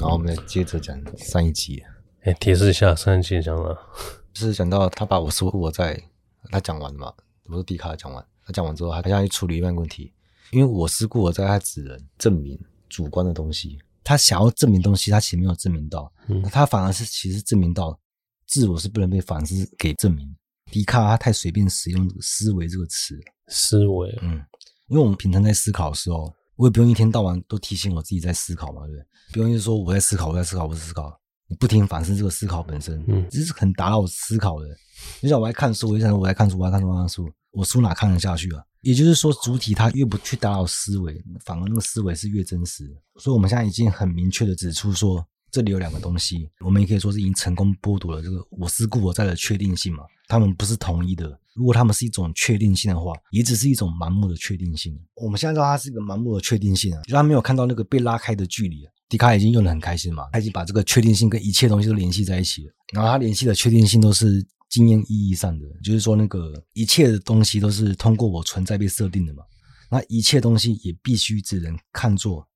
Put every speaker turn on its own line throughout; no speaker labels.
然后我们接着讲上一集。
哎，提示一下，上一集讲了，
就是讲到他把我师傅我在他讲完了嘛，我说迪卡讲完，他讲完之后，他要去处理一个问题，因为我思故我在，他只能证明主观的东西，他想要证明东西，他其实没有证明到，嗯，他反而是其实证明到自我是不能被反思给证明。迪卡他太随便使用“思维”这个词，
思维，
嗯，因为我们平常在思考的时候，我也不用一天到晚都提醒我自己在思考嘛，对不对？不用一直说我在思考，我在思考，我在思考。你不停反思这个思考本身，嗯，这是很打扰我思考的。就像我在看书，我就想说我在看书，我在看书，我书，我书哪看得下去啊？也就是说，主体它越不去打扰思维，反而那个思维是越真实的。所以，我们现在已经很明确的指出说，这里有两个东西，我们也可以说是已经成功剥夺了这个我思故我在的确定性嘛。他们不是统一的。如果他们是一种确定性的话，也只是一种盲目的确定性。我们现在知道它是一个盲目的确定性啊，就他没有看到那个被拉开的距离啊。迪卡已经用得很开心嘛，他已经把这个确定性跟一切东西都联系在一起了。然后他联系的确定性都是经验意义上的，就是说那个一切的东西都是通过我存在被设定的嘛。那一切东西也必须只能看作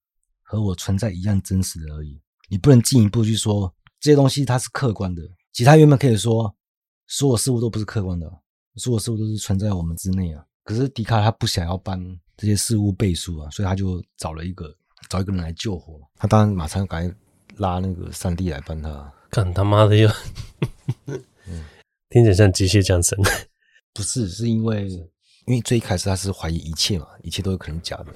和我存在一样真实的而已。你不能进一步去说这些东西它是客观的。其他原本可以说所有事物都不是客观的，所有事物都是存在我们之内啊。可是迪卡他不想要帮这些事物背书啊，所以他就找了一个。找一个人来救火，他当然马上赶紧拉那个上帝来帮他。
干他妈的又，嗯，听起来像机械降神。
不是，是因为因为最一开始他是怀疑一切嘛，一切都有可能假的，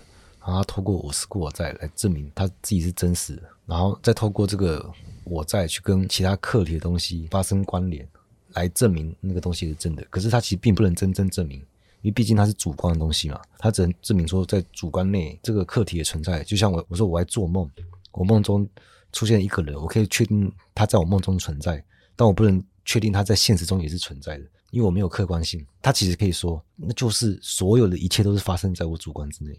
然后他透过我是故我在来证明他自己是真实的，然后再透过这个我在去跟其他客体的东西发生关联，来证明那个东西是真的。可是他其实并不能真正证明。因为毕竟它是主观的东西嘛，它只能证明说在主观内这个客体的存在。就像我我说我在做梦，我梦中出现一个人，我可以确定他在我梦中存在，但我不能确定他在现实中也是存在的，因为我没有客观性。他其实可以说，那就是所有的一切都是发生在我主观之内，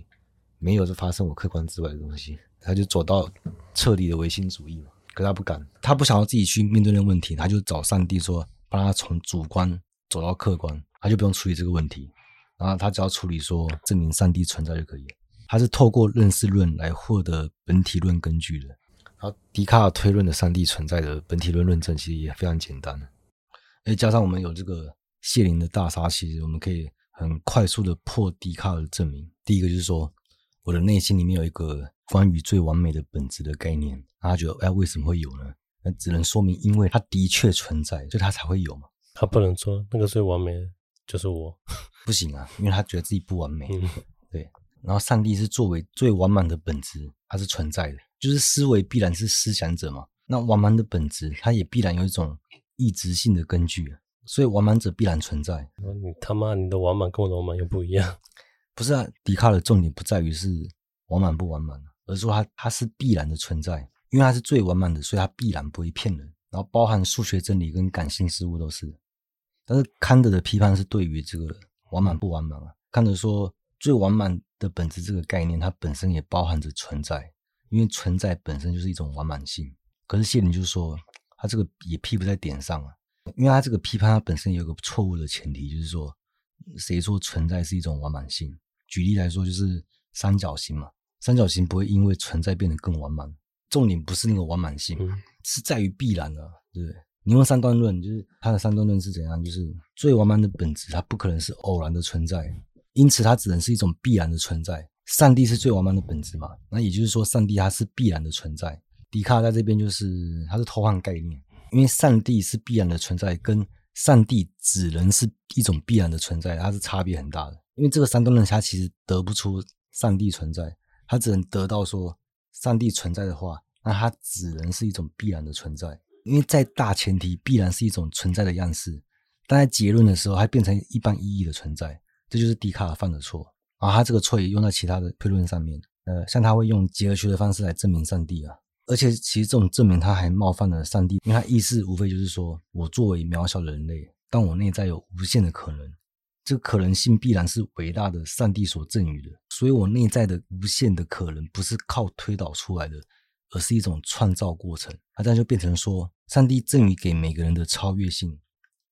没有是发生我客观之外的东西。他就走到彻底的唯心主义嘛，可他不敢，他不想要自己去面对那个问题，他就找上帝说帮他从主观走到客观，他就不用处理这个问题。然后他只要处理说证明上帝存在就可以了。他是透过认识论来获得本体论根据的。然后笛卡尔推论的上帝存在的本体论论证其实也非常简单。诶，加上我们有这个谢林的大杀器，我们可以很快速的破笛卡尔的证明。第一个就是说，我的内心里面有一个关于最完美的本质的概念。然后他觉得，哎，为什么会有呢？那只能说明，因为它的确存在，所以它才会有嘛。
他不能说那个最完美的。就是我
不行啊，因为他觉得自己不完美。对，然后上帝是作为最完满的本质，它是存在的。就是思维必然是思想者嘛，那完满的本质，它也必然有一种意志性的根据，所以完满者必然存在。
你他妈，你的完满跟我的完满又不一样。
不是啊，笛卡尔的重点不在于是完满不完满，而是说它它是必然的存在，因为它是最完满的，所以它必然不会骗人。然后包含数学真理跟感性事物都是。但是康德的批判是对于这个完满不完满啊。康德说，最完满的本质这个概念，它本身也包含着存在，因为存在本身就是一种完满性。可是谢林就说，他这个也批不在点上啊，因为他这个批判它本身有个错误的前提，就是说，谁说存在是一种完满性？举例来说，就是三角形嘛，三角形不会因为存在变得更完满，重点不是那个完满性，是在于必然的，对不对？你用三段论，就是它的三段论是怎样？就是最完满的本质，它不可能是偶然的存在，因此它只能是一种必然的存在。上帝是最完满的本质嘛？那也就是说，上帝它是必然的存在。笛卡尔在这边就是它是偷换概念，因为上帝是必然的存在，跟上帝只能是一种必然的存在，它是差别很大的。因为这个三段论它其实得不出上帝存在，它只能得到说上帝存在的话，那它只能是一种必然的存在。因为在大前提必然是一种存在的样式，但在结论的时候，它变成一般意义的存在，这就是笛卡尔犯的错。然后他这个错也用在其他的推论上面。呃，像他会用结合学的方式来证明上帝啊，而且其实这种证明他还冒犯了上帝，因为他意思无非就是说我作为渺小的人类，但我内在有无限的可能，这个可能性必然是伟大的上帝所赠予的，所以我内在的无限的可能不是靠推导出来的。而是一种创造过程，那这样就变成说，上帝赠予给每个人的超越性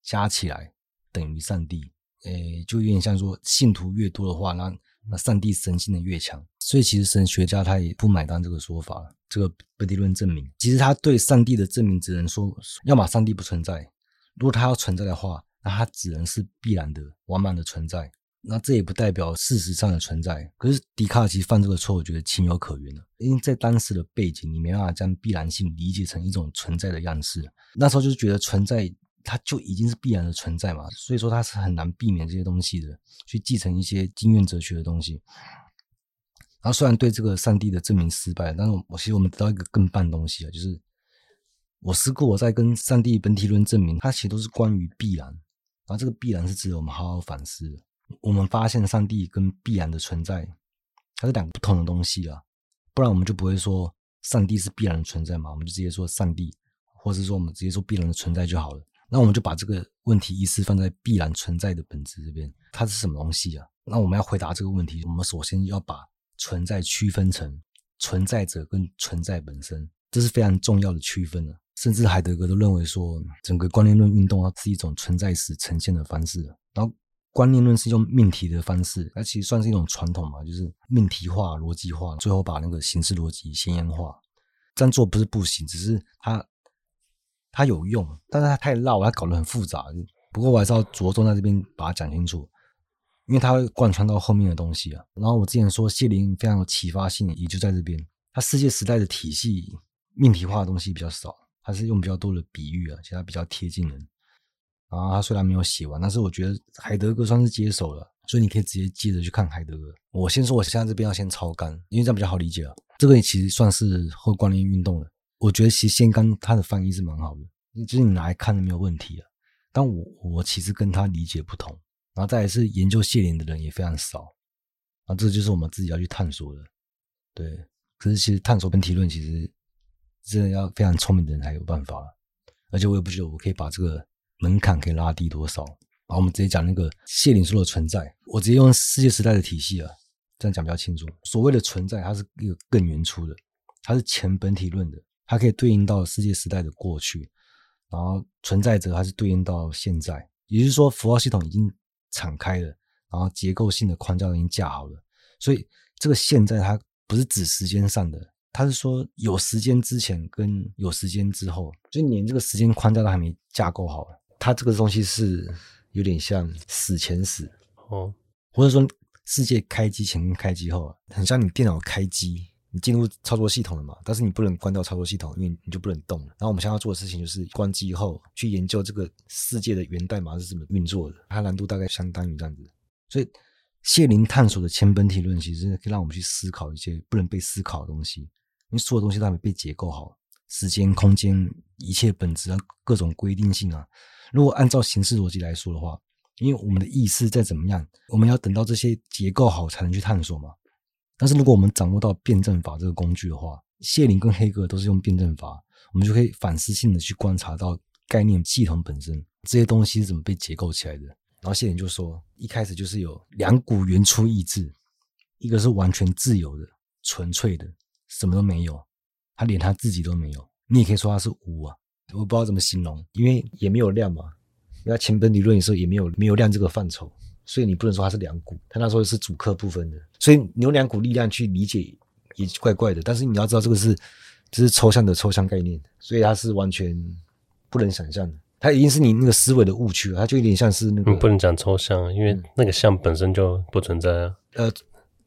加起来等于上帝，诶，就有点像说，信徒越多的话，那那上帝神性的越强。所以其实神学家他也不买单这个说法，这个本体论证明，其实他对上帝的证明只能说，要么上帝不存在，如果他要存在的话，那他只能是必然的、完满的存在。那这也不代表事实上的存在。可是笛卡尔其实犯这个错，我觉得情有可原的，因为在当时的背景，你没办法将必然性理解成一种存在的样式。那时候就是觉得存在，它就已经是必然的存在嘛，所以说它是很难避免这些东西的，去继承一些经验哲学的东西。然后虽然对这个上帝的证明失败，但是我其实我们得到一个更棒的东西啊，就是我试过我在跟上帝本体论证明，它其实都是关于必然。然后这个必然是值得我们好好反思的。我们发现上帝跟必然的存在，它是两个不同的东西啊，不然我们就不会说上帝是必然的存在嘛，我们就直接说上帝，或者说我们直接说必然的存在就好了。那我们就把这个问题一次放在必然存在的本质这边，它是什么东西啊？那我们要回答这个问题，我们首先要把存在区分成存在者跟存在本身，这是非常重要的区分了。甚至海德格都认为说，整个观念论运动它是一种存在史呈现的方式，然后。观念论是用命题的方式，它其实算是一种传统嘛，就是命题化、逻辑化，最后把那个形式逻辑先验化。这样做不是不行，只是它它有用，但是它太绕，它搞得很复杂。不过我还是要着重在这边把它讲清楚，因为它会贯穿到后面的东西啊。然后我之前说谢林非常有启发性，也就在这边。它世界时代的体系命题化的东西比较少，他是用比较多的比喻啊，其实它比较贴近人。然后他虽然没有写完，但是我觉得海德格算是接手了，所以你可以直接接着去看海德格。我先说，我现在这边要先抄干，因为这样比较好理解了。这个其实算是后关联运动了。我觉得其实先干他的翻译是蛮好的，就是你拿来看都没有问题了。但我我其实跟他理解不同，然后再来是研究谢林的人也非常少，啊，这就是我们自己要去探索的。对，可是其实探索本体论其实真的要非常聪明的人才有办法，而且我也不觉得我可以把这个。门槛可以拉低多少？然后我们直接讲那个谢林说的存在，我直接用世界时代的体系啊，这样讲比较清楚。所谓的存在，它是一个更原初的，它是前本体论的，它可以对应到世界时代的过去。然后存在者，它是对应到现在，也就是说符号系统已经敞开了，然后结构性的框架已经架好了。所以这个现在它不是指时间上的，它是说有时间之前跟有时间之后，就连这个时间框架都还没架构好。它这个东西是有点像死前死哦，或者说世界开机前跟开机后，很像你电脑开机，你进入操作系统了嘛，但是你不能关掉操作系统，因为你就不能动了。然后我们现在要做的事情就是关机后去研究这个世界的源代码是怎么运作的，它难度大概相当于这样子。所以谢林探索的前本体论其实可以让我们去思考一些不能被思考的东西，因为所有东西都还没被结构好，时间、空间、一切本质啊，各种规定性啊。如果按照形式逻辑来说的话，因为我们的意识再怎么样，我们要等到这些结构好才能去探索嘛。但是如果我们掌握到辩证法这个工具的话，谢林跟黑格尔都是用辩证法，我们就可以反思性的去观察到概念系统本身这些东西是怎么被结构起来的。然后谢林就说，一开始就是有两股原初意志，一个是完全自由的、纯粹的，什么都没有，他连他自己都没有。你也可以说他是无啊。我不知道怎么形容，因为也没有量嘛。因为前本理论的时候也没有没有量这个范畴，所以你不能说它是两股。它那时候是主客不分的，所以你用两股力量去理解也怪怪的。但是你要知道这个是这是抽象的抽象概念，所以它是完全不能想象的。它已经是你那个思维的误区了，它就有点像是那个。
你不能讲抽象，因为那个象本身就不存在啊。
呃，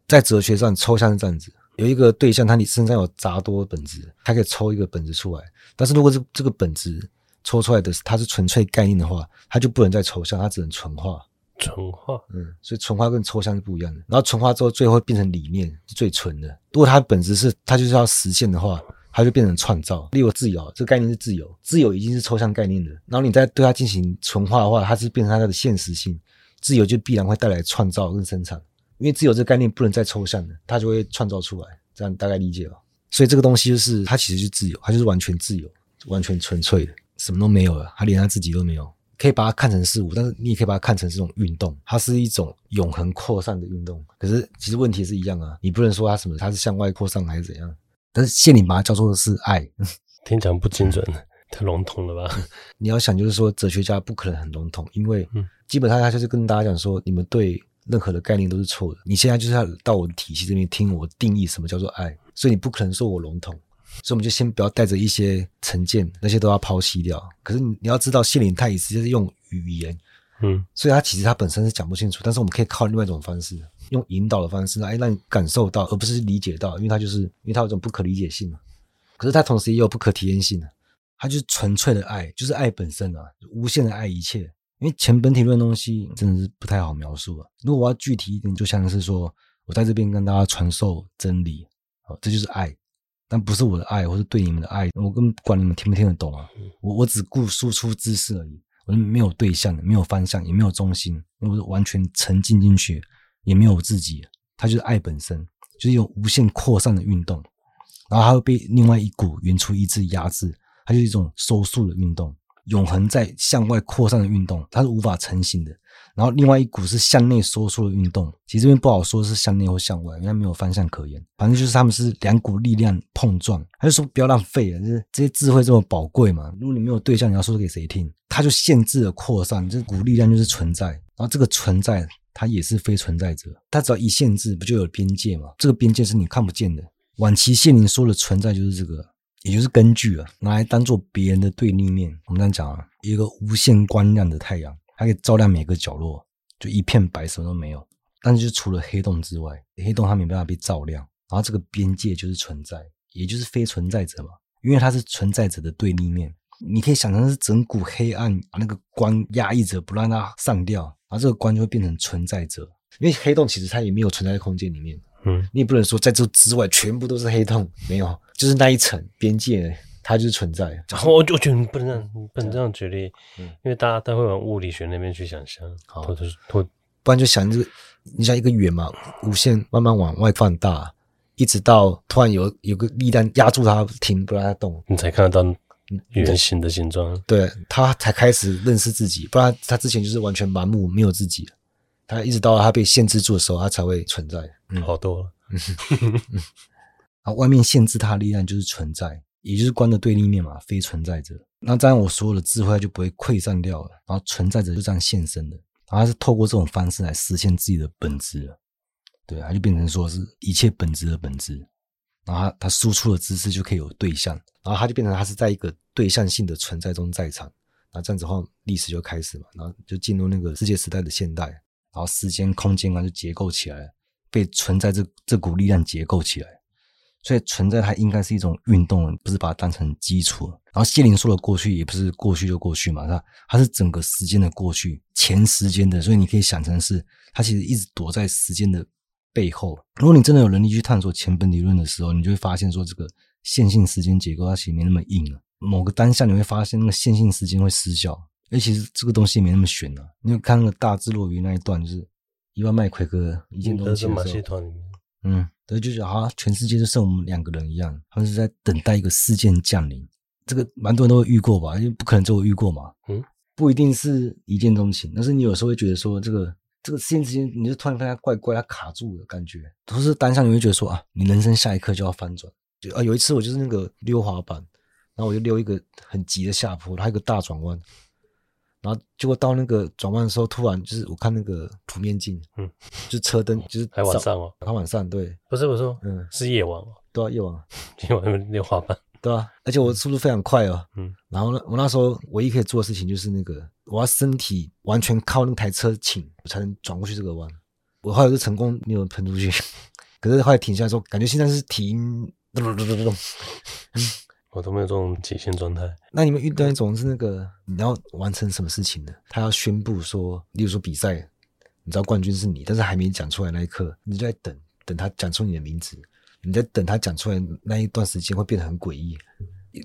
在哲学上，抽象是这样子。有一个对象，他你身上有杂多本子，他可以抽一个本子出来。但是如果这这个本子抽出来的它是纯粹概念的话，它就不能再抽象，它只能纯化。
纯化，
嗯，所以纯化跟抽象是不一样的。然后纯化之后，最后会变成理念，是最纯的。如果它本质是它就是要实现的话，它就变成创造。例如自由，这个概念是自由，自由已经是抽象概念的。然后你再对它进行纯化的话，它是变成它的现实性。自由就必然会带来创造跟生产。因为自由这个概念不能再抽象了，它就会创造出来，这样大概理解了。所以这个东西就是它其实是自由，它就是完全自由、完全纯粹的，什么都没有了，它连它自己都没有。可以把它看成事物，但是你也可以把它看成这种运动，它是一种永恒扩散的运动。可是其实问题是一样啊，你不能说它什么，它是向外扩散还是怎样？但是谢你把它叫做的是
爱，听讲不精准，太笼统了吧？
你要想就是说，哲学家不可能很笼统，因为基本上他就是跟大家讲说，你们对。任何的概念都是错的。你现在就是要到我的体系这边听我定义什么叫做爱，所以你不可能说我笼统。所以我们就先不要带着一些成见，那些都要抛弃掉。可是你要知道，谢林他也是就是用语言，
嗯，
所以他其实他本身是讲不清楚，但是我们可以靠另外一种方式，用引导的方式哎让你感受到，而不是理解到，因为他就是因为他有这种不可理解性嘛。可是他同时也有不可体验性啊，他就是纯粹的爱，就是爱本身啊，无限的爱一切。因为前本体论的东西真的是不太好描述啊。如果我要具体一点，就像是说我在这边跟大家传授真理，哦，这就是爱。但不是我的爱，或是对你们的爱，我根本不管你们听不听得懂啊！我我只顾输出知识而已，我没有对象，没有方向，也没有中心，我是完全沉浸进去，也没有我自己。它就是爱本身，就是有无限扩散的运动，然后它会被另外一股原初意志压制，它就是一种收束的运动，永恒在向外扩散的运动，它是无法成型的。然后另外一股是向内收缩的运动，其实这边不好说是向内或向外，因为没有方向可言。反正就是他们是两股力量碰撞。他就说不要浪费了，就是这些智慧这么宝贵嘛。如果你没有对象，你要说给谁听？他就限制了扩散，这股力量就是存在。然后这个存在，它也是非存在者。它只要一限制，不就有边界嘛？这个边界是你看不见的。晚期谢林说的存在就是这个，也就是根据啊，拿来当做别人的对立面。我们这样讲啊，一个无限光亮的太阳。它可以照亮每个角落，就一片白，什么都没有。但是就除了黑洞之外，黑洞它没办法被照亮。然后这个边界就是存在，也就是非存在者嘛，因为它是存在者的对立面。你可以想象是整股黑暗把那个光压抑着，不让它散掉，然后这个光就会变成存在者。因为黑洞其实它也没有存在在空间里面，嗯，你也不能说在这之外全部都是黑洞，没有，就是那一层边界。它就是存在，
然后我就觉得你不能这样，不能这样举例，嗯，因为大家都会往物理学那边去想象，好，或者是或，
不然就想这个，你像一个圆嘛，无限慢慢往外放大，一直到突然有有个力量压住它，停不让它动，
你才看得到圆形的形状，
对，它才开始认识自己，不然它之前就是完全盲目，没有自己，它一直到它被限制住的时候，它才会存在，
嗯，好多了，
啊，外面限制它的力量就是存在。也就是光的对立面嘛，非存在者。那这样我所有的智慧就不会溃散掉了，然后存在者就这样现身的，然后他是透过这种方式来实现自己的本质了。对，他就变成说是一切本质的本质。然后他他输出的知识就可以有对象，然后他就变成他是在一个对象性的存在中在场。那这样子的话，历史就开始嘛，然后就进入那个世界时代的现代，然后时间空间啊就结构起来，被存在这这股力量结构起来。所以存在它应该是一种运动，不是把它当成基础。然后谢林说的过去也不是过去就过去嘛，它它是整个时间的过去，前时间的。所以你可以想成是它其实一直躲在时间的背后。如果你真的有能力去探索前本理论的时候，你就会发现说这个线性时间结构它其实没那么硬了。某个当下你会发现那个线性时间会失效，而其实这个东西也没那么玄啊。你有看那个大智若愚那一段，就是伊万麦奎格一件东西的时候，嗯。所以就觉得好像全世界就剩我们两个人一样，他们是在等待一个事件降临。这个蛮多人都会遇过吧？因为不可能只有遇过嘛。嗯，不一定是一见钟情，但是你有时候会觉得说，这个这个事件之间，你就突然发现怪怪，它卡住的感觉。都是当下你会觉得说啊，你人生下一刻就要翻转。就啊，有一次我就是那个溜滑板，然后我就溜一个很急的下坡，它有一个大转弯。然后结果到那个转弯的时候，突然就是我看那个普面镜，嗯，就车灯就是
还晚上哦，
还晚上对，
不是我说，嗯，是夜晚哦，
对啊，夜晚，
夜晚那边溜滑板，
对啊，而且我速度非常快哦，嗯，然后呢，我那时候唯一可以做的事情就是那个，我要身体完全靠那台车倾，我才能转过去这个弯。我后来就成功没有喷出去，可是后来停下来之后，感觉现在是停，咚咚咚咚咚，
嗯。我都没有这种极限状态。
那你们遇到一种是那个你要完成什么事情呢？他要宣布说，例如说比赛，你知道冠军是你，但是还没讲出来那一刻，你就在等，等他讲出你的名字。你在等他讲出来那一段时间会变得很诡异，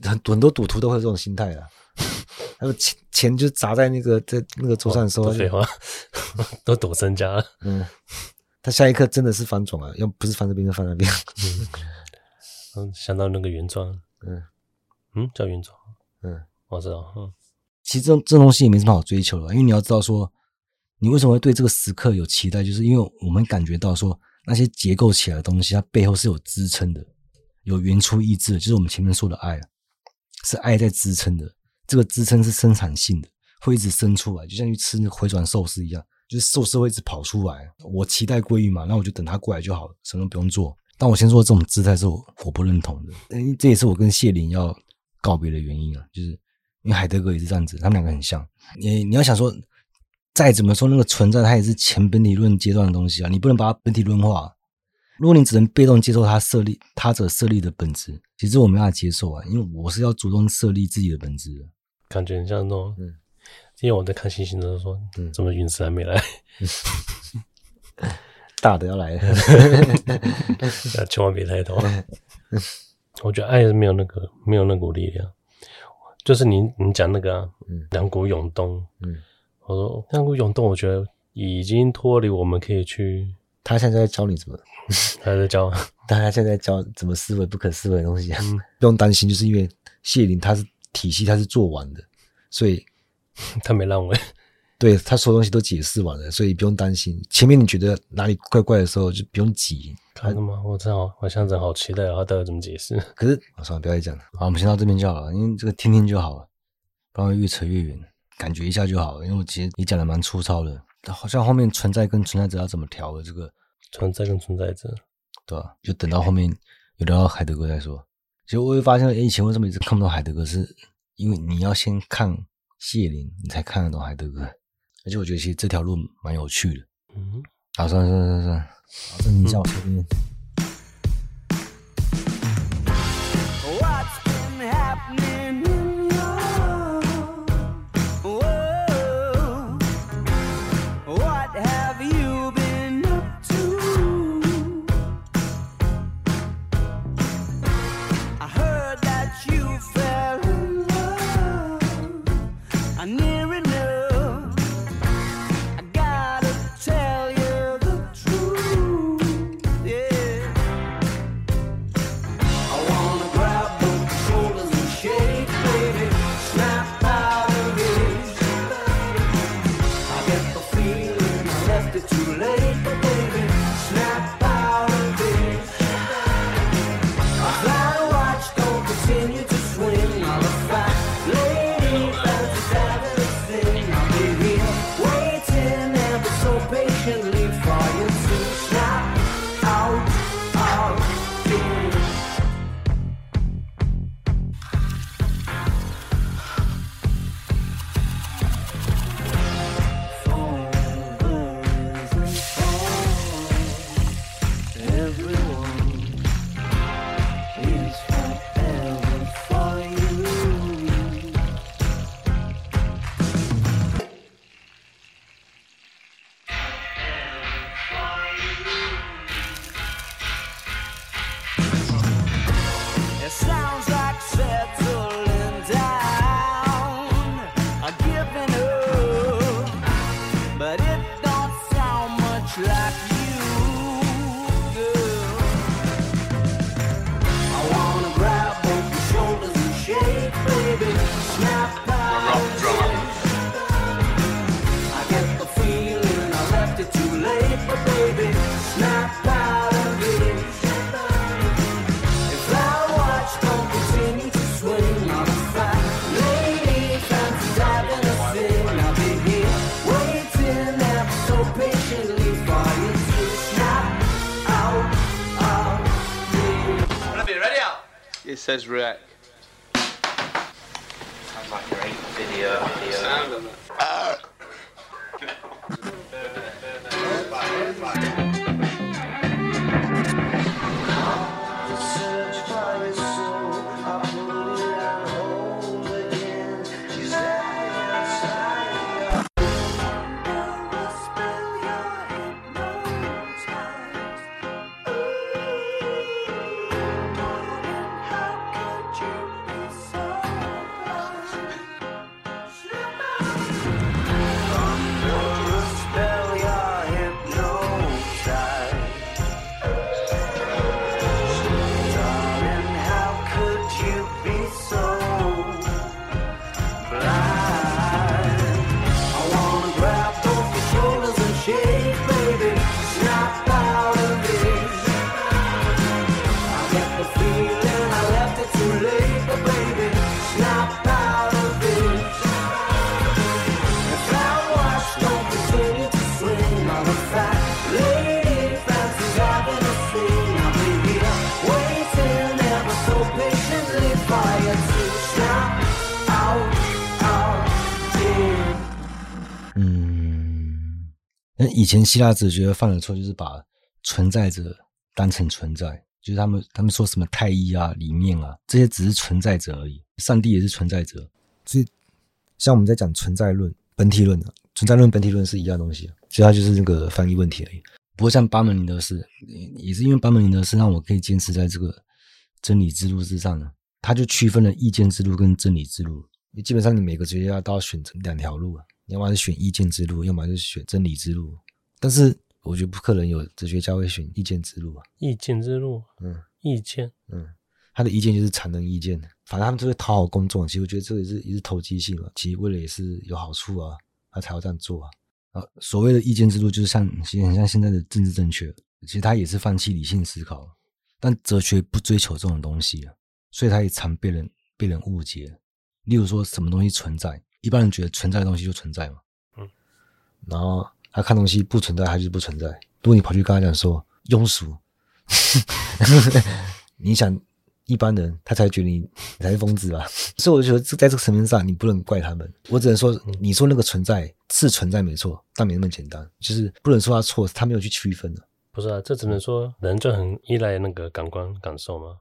很很多赌徒都会有这种心态啊。还有钱钱就砸在那个在那个桌上的时候，
废话，都赌身家了。
嗯，他下一刻真的是翻转啊，要不是翻这边就翻那边。
嗯，想到那个原装，嗯。嗯，叫原装。嗯，我知道。嗯，
其实这这东西也没什么好追求的，因为你要知道说，你为什么会对这个时刻有期待，就是因为我们感觉到说，那些结构起来的东西，它背后是有支撑的，有原初意志，就是我们前面说的爱，是爱在支撑的。这个支撑是生产性的，会一直生出来，就像去吃那个回转寿司一样，
就是寿司会一直跑出来，我期待鲑鱼嘛，那我就等它过来就好了，什么都不用做。但我先说这种姿态是我我不认同的，因为这也是我跟谢林要告别的原因啊，就是因为海德格也是这样子，他们两个很像。你你要想说，再怎么说那个存在，它也是前本体论阶段的东西啊，你不能把它本体论化。如果你只能被动接受他设立他者设立的本质，其实我没办法接受啊，因为我是要主动设立自己的本质的。
感觉很像那种，嗯，今天我在看星星的时候说，嗯，怎么陨石还没来？
大的要来了，
千万别抬头。我觉得爱是没有那个没有那股力量，就是你你讲那个、啊，嗯，两股涌动，嗯，我说两股涌动，我觉得已经脱离我们可以去。
他现在在教你怎么？
他在教，
大家现在教怎么思维不可思维的东西，嗯、不用担心，就是因为谢林他是体系，他是做完的，所以
他没烂尾。
对，他所有东西都解释完了，所以不用担心。前面你觉得哪里怪怪的时候，就不用急。
看了吗？我真好，我现在好期待他到底怎么解释。
可是，算了，不要再讲了。好，我们先到这边就好了，因为这个听听就好了，不然越扯越远，感觉一下就好了。因为我其实你讲的蛮粗糙的。好像后面存在跟存在者要怎么调的这个
存在跟存在者，
对吧？就等到后面有聊到海德格再说。其实我会发现，哎，以前为什么一直看不到海德格？是因为你要先看谢林，你才看得懂海德格。而且我觉得其实这条路蛮有趣的。嗯，好，算了算了算了算了，好，这你叫我 这边。says React.
以前希腊哲学犯的错就是把存在者当成存在，就是他们他们说什么太一啊、里面啊，这些只是存在者而已。上帝也是存在者，所以像我们在讲存在论、本体论的、啊、存在论、本体论是一样东西，其实它就是那个翻译问题而已。不过像巴门尼德式，也是因为巴门尼德式让我可以坚持在这个真理之路之上呢。他就区分了意见之路跟真理之路。你基本上你每个哲学家都要选择两条路啊，要么是选意见之路，要么就是选真理之路。但是我觉得不可能有哲学家会选意见之路啊。
意见之路，嗯，意见，
嗯，他的意见就是常人意见，反正他们就会讨好公众。其实我觉得这个也是也是投机性嘛，其实为了也是有好处啊，他才要这样做啊。啊，所谓的意见之路就是像其实很像现在的政治正确，其实他也是放弃理性思考，但哲学不追求这种东西啊。所以他也常被人被人误解，例如说什么东西存在，一般人觉得存在的东西就存在嘛，嗯，然后他看东西不存在，他就是不存在。如果你跑去跟他讲说庸俗，你想一般人他才觉得你，你才是疯子吧？所以我觉得在这个层面上，你不能怪他们。我只能说，你说那个存在是存在没错，但没那么简单，就是不能说他错，他没有去区分的。
不是啊，这只能说人就很依赖那个感官感受吗？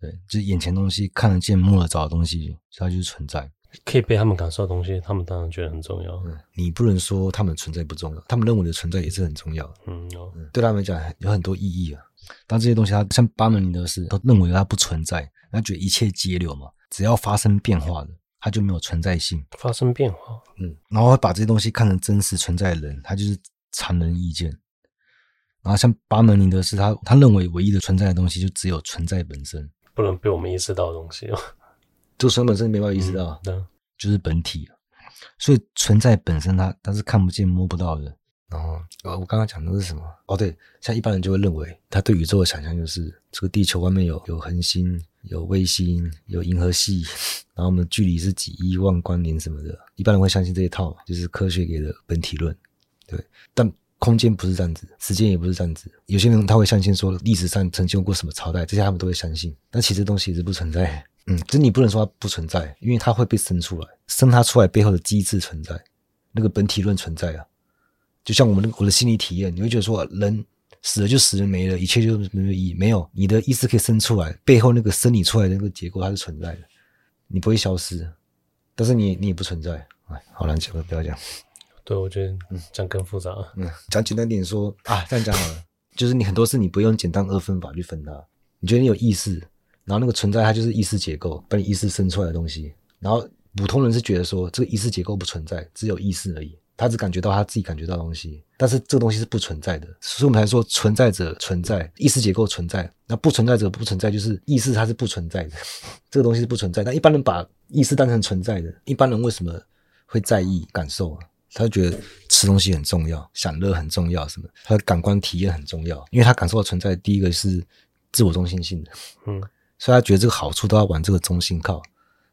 对，就是眼前东西看得见、摸得着的东西，它就是存在。
可以被他们感受的东西，他们当然觉得很重要。
嗯，你不能说他们存在不重要，他们认为的存在也是很重要的。
嗯，哦、
嗯，对他们讲有很多意义啊。但这些东西，他像巴门尼德斯都认为它不存在，他觉得一切皆流嘛，只要发生变化的，它就没有存在性。
发生变化，
嗯，然后把这些东西看成真实存在的人，他就是常人意见。然后像巴门尼德式，他他认为唯一的存在的东西就只有存在本身。
不能被我们意识到的东西哦，
就存在本身没办法意识到，
对、嗯，
就是本体，所以存在本身它它是看不见摸不到的。然后呃，我刚刚讲的是什么？哦，对，像一般人就会认为，他对宇宙的想象就是这个地球外面有有恒星、有卫星、有银河系，然后我们距离是几亿万光年什么的。一般人会相信这一套，就是科学给的本体论，对，但。空间不是这样子，时间也不是这样子。有些人他会相信说历史上曾经有过什么朝代，这些他们都会相信。但其实东西也是不存在。嗯，这你不能说它不存在，因为它会被生出来，生它出来背后的机制存在，那个本体论存在啊。就像我们的我的心理体验，你会觉得说人死了就死了没了，一切就没有意义。没有，你的意识可以生出来，背后那个生理出来的那个结构它是存在的，你不会消失，但是你你也不存在。哎，好难讲了，不要讲。
对，我觉得嗯，这样更复杂。
嗯，讲简单点说啊，这样讲好了，就是你很多事你不用简单二分法去分它。你觉得你有意识，然后那个存在它就是意识结构，把你意识生出来的东西。然后普通人是觉得说这个意识结构不存在，只有意识而已，他只感觉到他自己感觉到的东西。但是这个东西是不存在的，所以我们才说存在者存在，意识结构存在，那不存在者不存在，就是意识它是不存在的，这个东西是不存在。但一般人把意识当成存在的，一般人为什么会在意感受啊？他就觉得吃东西很重要，享乐很重要，什么？他的感官体验很重要，因为他感受到存在。第一个是自我中心性的，嗯，所以他觉得这个好处都要往这个中心靠。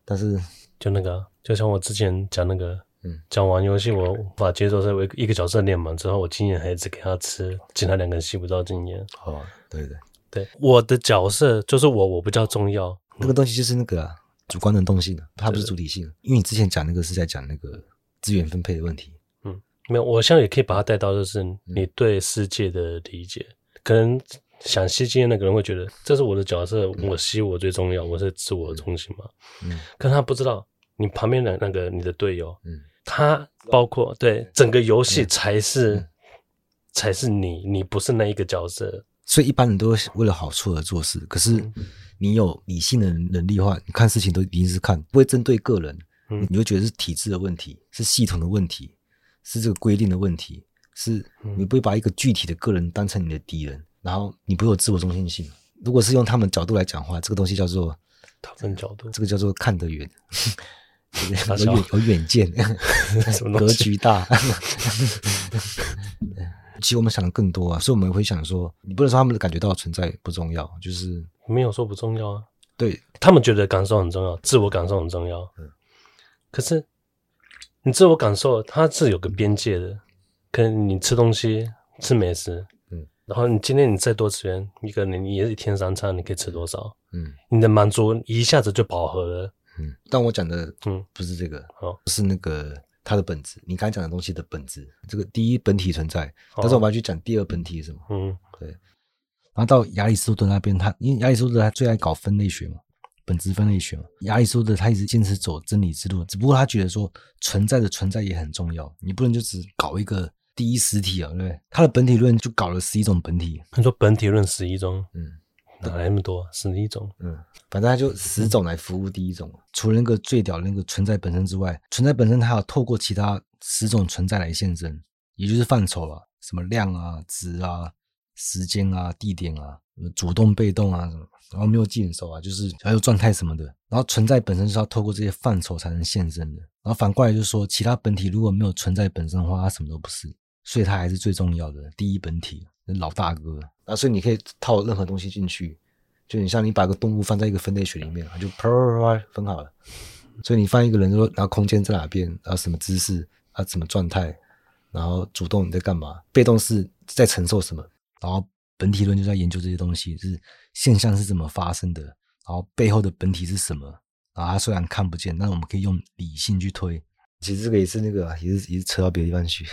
但是，
就那个，就像我之前讲那个，嗯，讲玩游戏，我把节奏是一个角色练满之后，我经验还一直给他吃，其他两个人吸不到经验。
哦，对对
对，我的角色就是我，我比较重要。
那个东西就是那个啊，主观能动性，它不是主体性。因为你之前讲那个是在讲那个。资源分配的问题，
嗯，没有，我现在也可以把它带到，就是你对世界的理解。嗯、可能想吸经验那个人会觉得，这是我的角色，嗯、我吸我最重要，我是自我中心嘛，嗯，可他不知道，你旁边的那个你的队友，嗯，他包括对整个游戏才是、嗯、才是你，你不是那一个角色，
所以一般人都会为了好处而做事。可是你有理性的能力的话，你看事情都一定是看，不会针对个人。你会觉得是体制的问题，是系统的问题，是这个规定的问题，是你不会把一个具体的个人当成你的敌人，然后你不会有自我中心性。如果是用他们角度来讲话，这个东西叫做
他们角度，
这个叫做看得远，有远有远见，格局大。其实我们想的更多啊，所以我们会想说，你不能说他们感觉到存在不重要，就是
没有说不重要啊。
对，
他们觉得感受很重要，自我感受很重要。嗯。可是，你自我感受它是有个边界的。可能你吃东西吃美食，嗯，然后你今天你再多吃点，一个人你也是一天三餐，你可以吃多少？嗯，你的满足一下子就饱和了。
嗯，但我讲的嗯不是这个，哦，是那个它的本质。你刚才讲的东西的本质，这个第一本体存在，但是我们要去讲第二本体是什么？嗯，对。然后到亚里士多德那边，他因为亚里士多德他最爱搞分类学嘛，本质分类学嘛。亚里士多德他一直坚持走真理之路，只不过他觉得说存在的存在也很重要，你不能就只搞一个第一实体啊，对不对？他的本体论就搞了十一种本体。
他说本体论十一种，嗯。哪来那么多？十一种，
嗯，反正他就十种来服务第一种。嗯、除了那个最屌的那个存在本身之外，存在本身它还有透过其他十种存在来现身，也就是范畴了，什么量啊、值啊、时间啊、地点啊、主动、被动啊什么，然后没有基本手啊，就是还有状态什么的。然后存在本身是要透过这些范畴才能现身的。然后反过来就是说，其他本体如果没有存在本身的话，它什么都不是，所以它还是最重要的第一本体。老大哥啊，所以你可以套任何东西进去，就你像你把个动物放在一个分类学里面，就 啪啪啪分好了。所以你放一个人说，然后空间在哪边，然后什么姿势啊，什么状态，然后主动你在干嘛，被动是在承受什么，然后本体论就在研究这些东西，就是现象是怎么发生的，然后背后的本体是什么，然后它虽然看不见，但我们可以用理性去推。其实这个也是那个，也是也是扯到别的地方去。